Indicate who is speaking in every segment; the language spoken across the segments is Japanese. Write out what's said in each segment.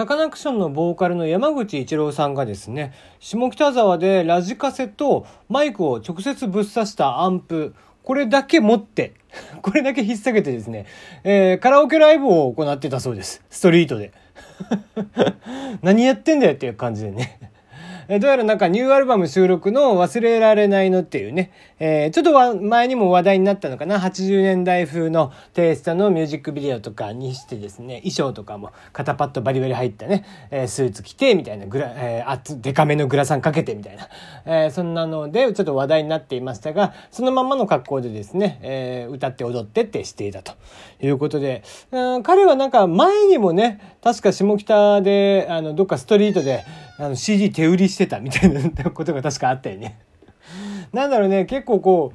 Speaker 1: サカナクションのボーカルの山口一郎さんがですね、下北沢でラジカセとマイクを直接ぶっ刺したアンプ、これだけ持って、これだけ引っ提げてですね、えー、カラオケライブを行ってたそうです。ストリートで。何やってんだよっていう感じでね。どうやらなんかニューアルバム収録の忘れられないのっていうね、えー、ちょっと前にも話題になったのかな、80年代風のテイストのミュージックビデオとかにしてですね、衣装とかも肩パッドバリバリ入ったね、えー、スーツ着て、みたいな、グラ、えー、あつ、デカめのグラサンかけてみたいな、えー、そんなのでちょっと話題になっていましたが、そのままの格好でですね、えー、歌って踊ってってしていたということで、うん、彼はなんか前にもね、確か下北で、あの、どっかストリートで、あの CD 手売りしてたみたいな ことが確かあったよね。なんだろうね、結構こ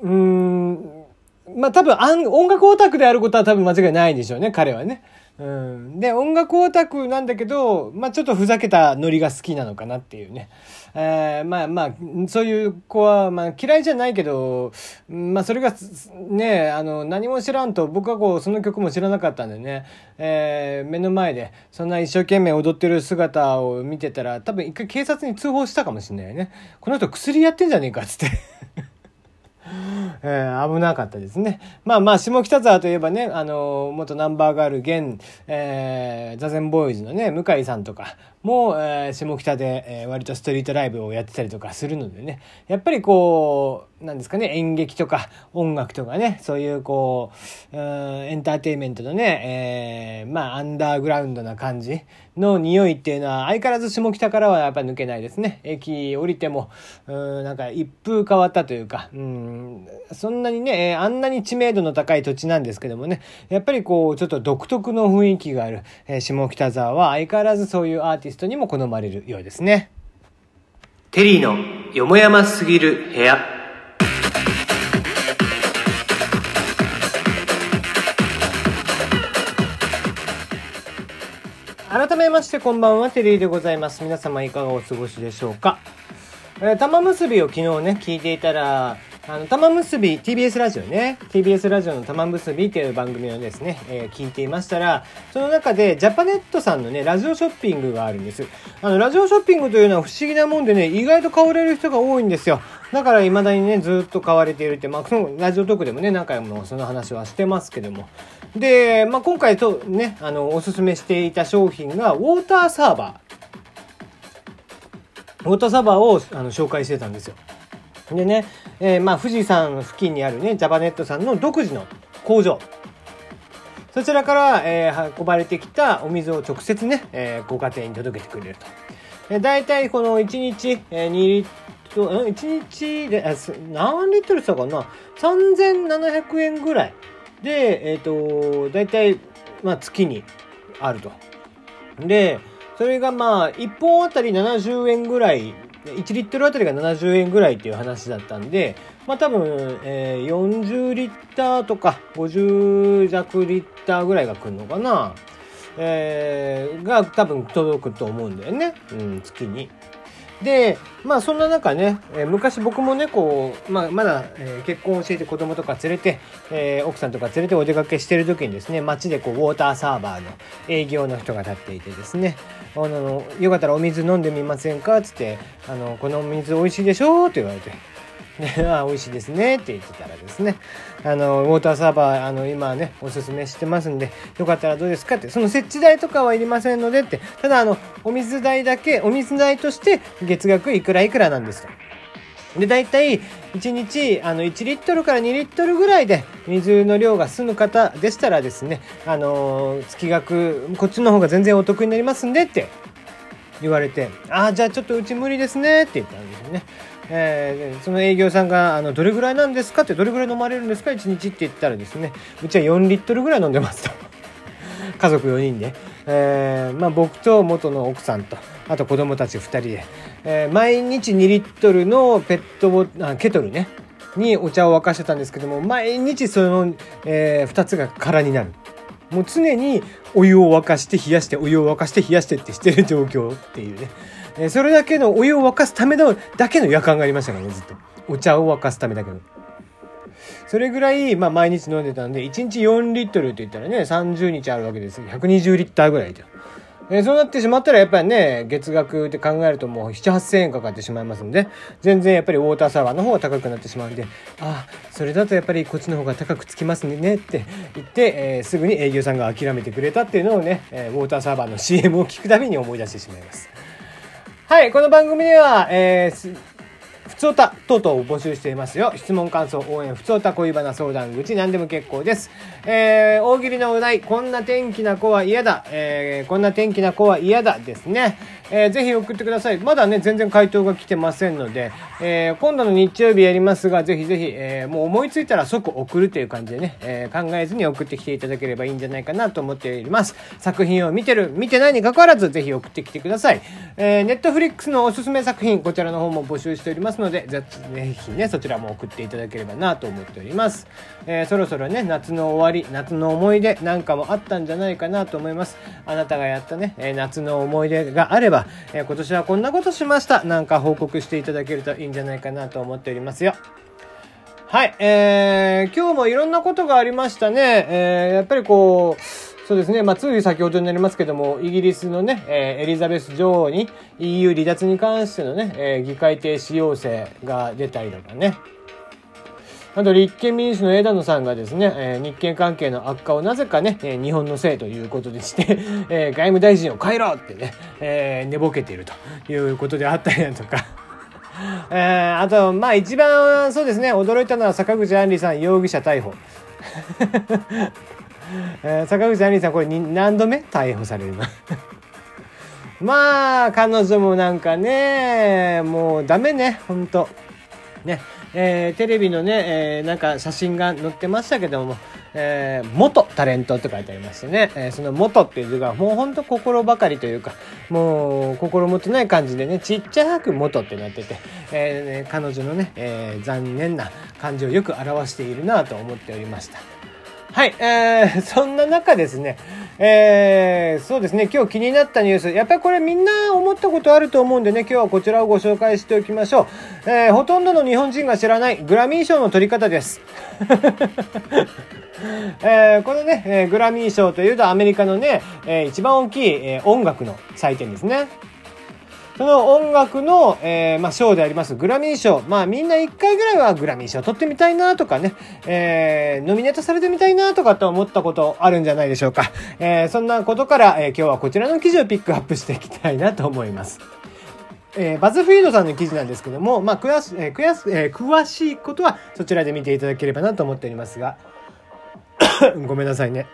Speaker 1: う、うん、まあ多分音楽オタクであることは多分間違いないんでしょうね、彼はね。うん、で、音楽オタクなんだけど、まあちょっとふざけたノリが好きなのかなっていうね。えー、まあまあ、そういう子は、まあ嫌いじゃないけど、まあそれがね、あの、何も知らんと、僕はこう、その曲も知らなかったんでね、えー、目の前で、そんな一生懸命踊ってる姿を見てたら、多分一回警察に通報したかもしれないよね。この人薬やってんじゃねえかつって。えー、危なかったですね。まあまあ、下北沢といえばね、あの、元ナンバーガール、現、えー、ザゼンボーイズのね、向井さんとかも、えー、下北で、えー、割とストリートライブをやってたりとかするのでね、やっぱりこう、なんですかね、演劇とか音楽とかね、そういうこう、うエンターテインメントのね、えー、まあ、アンダーグラウンドな感じの匂いっていうのは、相変わらず下北からはやっぱ抜けないですね。駅降りても、うん、なんか一風変わったというか、うん、そんなにね、あんなに知名度の高い土地なんですけどもね、やっぱりこう、ちょっと独特の雰囲気がある、え、下北沢は相変わらずそういうアーティストにも好まれるようですね。テリーのよもやますぎる部屋。改めましてこんばんは、テリーでございます。皆様いかがお過ごしでしょうか？えー、玉結びを昨日ね、聞いていたら、あの、玉結び、TBS ラジオね、TBS ラジオの玉結びっていう番組をですね、えー、聞いていましたら、その中でジャパネットさんのね、ラジオショッピングがあるんです。あの、ラジオショッピングというのは不思議なもんでね、意外と買われる人が多いんですよ。だから未だにね、ずっと買われているって、まあ、そのラジオトークでもね、何回もその話はしてますけども。で、まあ、今回とね、あの、おすすめしていた商品が、ウォーターサーバー。ウォーターサーバーをあの紹介してたんですよ。でね、えー、まあ、富士山付近にあるね、ジャパネットさんの独自の工場。そちらから、えー、運ばれてきたお水を直接ね、えー、ご家庭に届けてくれると。え大体この1日、えー、2リットル、1日で、何リットルしたかな ?3700 円ぐらいで、えっ、ー、と、大体、まあ月にあると。で、それがまあ、1本あたり70円ぐらい、1リットルあたりが70円ぐらいっていう話だったんで、まあ多分、えー、40リッターとか50弱リッターぐらいが来るのかな。えー、が多分届くと思うんだよね。うん、月に。で、まあそんな中ね、え、昔僕もね、こう、まあまだ、え、結婚を教えて子供とか連れて、え、奥さんとか連れてお出かけしてる時にですね、街でこう、ウォーターサーバーの営業の人が立っていてですね、あの、よかったらお水飲んでみませんかつって、あの、このお水美味しいでしょって言われて、で、あ、美味しいですねって言ってたらですね、あの、ウォーターサーバー、あの、今ね、おすすめしてますんで、よかったらどうですか？って、その設置代とかはいりませんのでって、ただあの、お水代だけ、お水代として月額いくらいくらなんですと。で、大体、1日、あの、1リットルから2リットルぐらいで水の量が済む方でしたらですね、あの、月額、こっちの方が全然お得になりますんでって言われて、ああ、じゃあちょっとうち無理ですねって言ったんですよね。えー、その営業さんがあのどれぐらいなんですかってどれぐらい飲まれるんですか1日って言ったらですねうちは4リットルぐらい飲んでますと。家族4人で、えーまあ、僕と元の奥さんとあと子供たち2人で、えー、毎日2リットルのペットボあケトルねにお茶を沸かしてたんですけども毎日その、え、2つが空になる。もう常にお湯を沸かして冷やしてお湯を沸かして冷やしてってしてる状況っていうね。えそれだけのお湯を沸かすためのだけの夜間がありましたからねずっと。お茶を沸かすためだけの。それぐらい、まあ、毎日飲んでたんで1日4リットルって言ったらね30日あるわけです120リッターぐらいとえ、そうなってしまったらやっぱりね、月額って考えるともう7、8000円かかってしまいますんで、全然やっぱりウォーターサーバーの方が高くなってしまうんで、ああ、それだとやっぱりこっちの方が高くつきますねって言って、えー、すぐに営業さんが諦めてくれたっていうのをね、え、ウォーターサーバーの CM を聞くたびに思い出してしまいます。はい、この番組では、えー、ふつおた等々を募集していますよ。質問、感想、応援、ふつおた、恋バナ、相談口、何でも結構です。えー、大喜利のお題、こんな天気な子は嫌だ。えー、こんな天気な子は嫌だですね。えー、ぜひ送ってください。まだね、全然回答が来てませんので、えー、今度の日曜日やりますが、ぜひぜひ、えー、もう思いついたら即送るという感じでね、えー、考えずに送ってきていただければいいんじゃないかなと思っております。作品を見てる、見てないに関わらず、ぜひ送ってきてください。えー、ネットフリックスのおすすめ作品、こちらの方も募集しておりますので、ぜひね、そちらも送っていただければなと思っております。えー、そろそろね、夏の終わり、夏の思い出なんかもあったんじゃないかなと思います。あなたがやったね、えー、夏の思い出があれば、えー、今年はこんなことしました。なんか報告していただけるといいんじゃないかなと思っておりますよ。はい、えー、今日もいろんなことがありましたね。えー、やっぱりこう、そうですね。まあ、つい先ほどになりますけども、イギリスのね、えー、エリザベス女王に EU 離脱に関してのね、えー、議会停止要請が出たりとかね。あと、立憲民主の枝野さんがですね、えー、日憲関係の悪化をなぜかね、えー、日本のせいということでして、えー、外務大臣を変えろってね、えー、寝ぼけているということであったりだとか。えー、あと、まあ一番そうですね、驚いたのは坂口杏里さん容疑者逮捕。えー、坂口杏里さんこれ何度目逮捕されるの？まあ彼女もなんかねもうダメねほんとねえー、テレビのね、えー、なんか写真が載ってましたけども、えー、元タレントって書いてありましてね、えー、その元っていう字がもうほんと心ばかりというか、もう心もてない感じでね、ちっちゃく元ってなってて、えー、ね、彼女のね、えー、残念な感じをよく表しているなと思っておりました。はい、えー、そんな中ですね、えー、そうですね、今日気になったニュース、やっぱりこれみんな思ったことあると思うんでね、今日はこちらをご紹介しておきましょう。えー、ほとんどの日本人が知らないグラミー賞の取り方です。えー、このね、えー、グラミー賞というとアメリカのね、えー、一番大きい、えー、音楽の祭典ですね。その音楽の、えー、まあ、賞でありますグラミー賞。まあ、みんな一回ぐらいはグラミー賞取ってみたいなとかね、えー、ノミネートされてみたいなとかと思ったことあるんじゃないでしょうか。えー、そんなことから、えー、今日はこちらの記事をピックアップしていきたいなと思います。えー、バズフィードさんの記事なんですけども、まあ、詳し,、えー詳しえー、詳しいことはそちらで見ていただければなと思っておりますが、ごめんなさいね。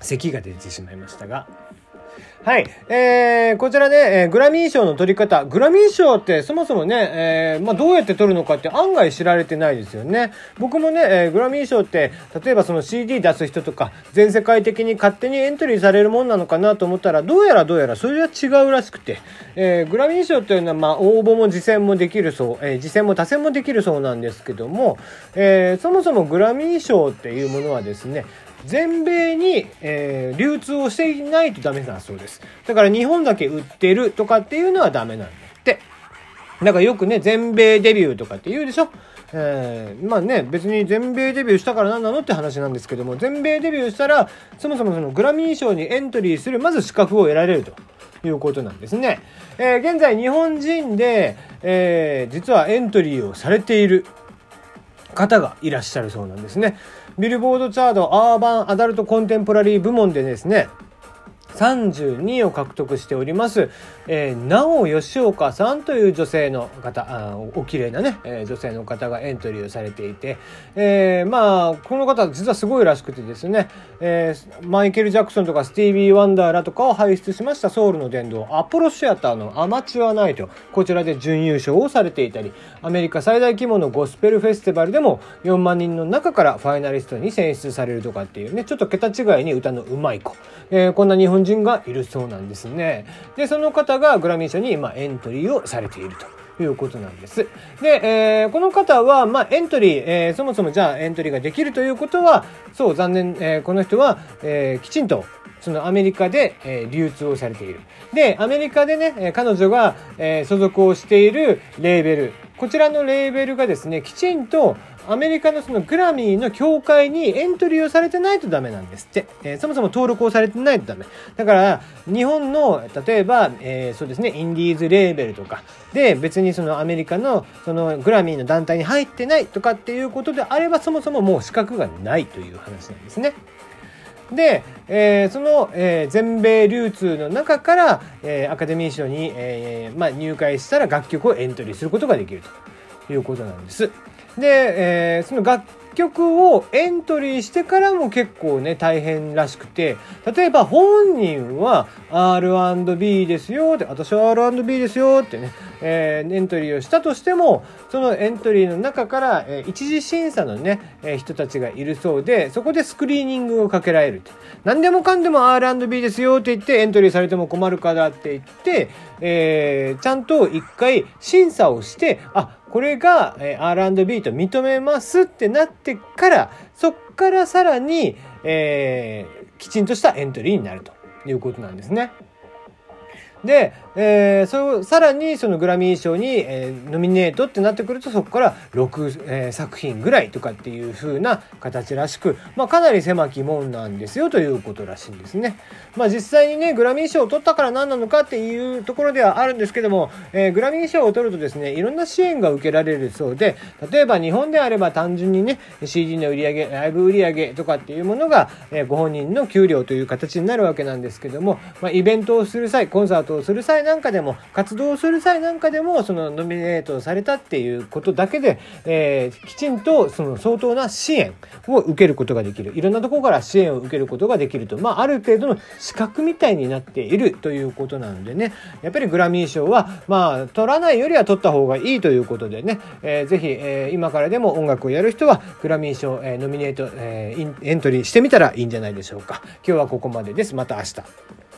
Speaker 1: 咳が出てしまいましたが。はい。えー、こちらで、えー、グラミー賞の取り方。グラミー賞ってそもそもね、えー、まあ、どうやって取るのかって案外知られてないですよね。僕もね、えー、グラミー賞って、例えばその CD 出す人とか、全世界的に勝手にエントリーされるもんなのかなと思ったら、どうやらどうやらそれは違うらしくて、えー、グラミー賞っていうのは、まあ、応募も次戦もできるそう、えー、次戦も多戦もできるそうなんですけども、えー、そもそもグラミー賞っていうものはですね、全米に、えー、流通をしていないとダメだそうです。だから日本だけ売ってるとかっていうのはダメなんだって。だからよくね、全米デビューとかって言うでしょ？えー、まあね、別に全米デビューしたから何なのって話なんですけども、全米デビューしたら、そもそもそのグラミー賞にエントリーする、まず資格を得られると。いうことなんですね。えー、現在日本人で、えー、実はエントリーをされている方がいらっしゃるそうなんですね。ビルボードチャードアーバンアダルトコンテンポラリー部門でですね、32を獲得しております、えー、なお吉岡さんという女性の方、あお綺麗なね、えー、女性の方がエントリーをされていて、えー、まあ、この方実はすごいらしくてですね、えー、マイケル・ジャクソンとかスティービー・ワンダーらとかを輩出しましたソウルの殿堂、アポロシアターのアマチュアナイト、こちらで準優勝をされていたり、アメリカ最大規模のゴスペルフェスティバルでも4万人の中からファイナリストに選出されるとかっていうね、ちょっと桁違いに歌のうまい子、えー、こんな日本人がいるそうなんですね。で、その方がグラミー賞に、ま、エントリーをされているということなんです。で、えー、この方は、まあ、エントリー、えー、そもそもじゃあエントリーができるということは、そう、残念、えー、この人は、え、きちんと、そのアメリカで、え、流通をされている。で、アメリカでね、彼女が、え、所属をしているレーベル、こちらのレーベルがですねきちんとアメリカのそのグラミーの協会にエントリーをされてないとダメなんですって、えー、そもそも登録をされてないとダメ。だから日本の例えば、えー、そうですねインディーズレーベルとか。で別にそのアメリカのそのグラミーの団体に入ってないとかっていうことであればそもそももう資格がないという話なんですね。で、えー、その、えー、全米流通の中から、えー、アカデミー賞に、えーまあ、入会したら楽曲をエントリーすることができるということなんです。で、えー、その楽曲をエントリーしてからも結構ね、大変らしくて、例えば本人は R&B ですよって、私は R&B ですよってね、えー、エントリーをしたとしても、そのエントリーの中から、えー、一次審査のね、えー、人たちがいるそうで、そこでスクリーニングをかけられると。何でもかんでも R&B ですよって言ってエントリーされても困るからって言って、えー、ちゃんと一回審査をして、あ、これが R&B と認めますってなってから、そっからさらに、えー、きちんとしたエントリーになるということなんですね。で、えー、そさらにそのグラミー賞に、えー、ノミネートってなってくるとそこから6、えー、作品ぐらいとかっていう風な形らしく、まあ、かなり狭き門なんですよということらしいんですね。まあ、実際にねグラミー賞を取ったから何なのかっていうところではあるんですけども、えー、グラミー賞を取るとですねいろんな支援が受けられるそうで例えば日本であれば単純にね CD の売り上げライブ売り上げとかっていうものが、えー、ご本人の給料という形になるわけなんですけども、まあ、イベントをする際コンサートをする際なんかでも活動する際なんかでもそのノミネートされたっていうことだけで、えー、きちんとその相当な支援を受けることができる。いろんなところから支援を受けることができると、まあ、ある程度の資格みたいになっているということなのでね。やっぱりグラミー賞はまあ取らないよりは取った方がいいということでね、えー、ぜひ、えー、今からでも音楽をやる人はグラミー賞、えー、ノミネート、えー、エントリーしてみたらいいんじゃないでしょうか。今日はここまでです。また明日。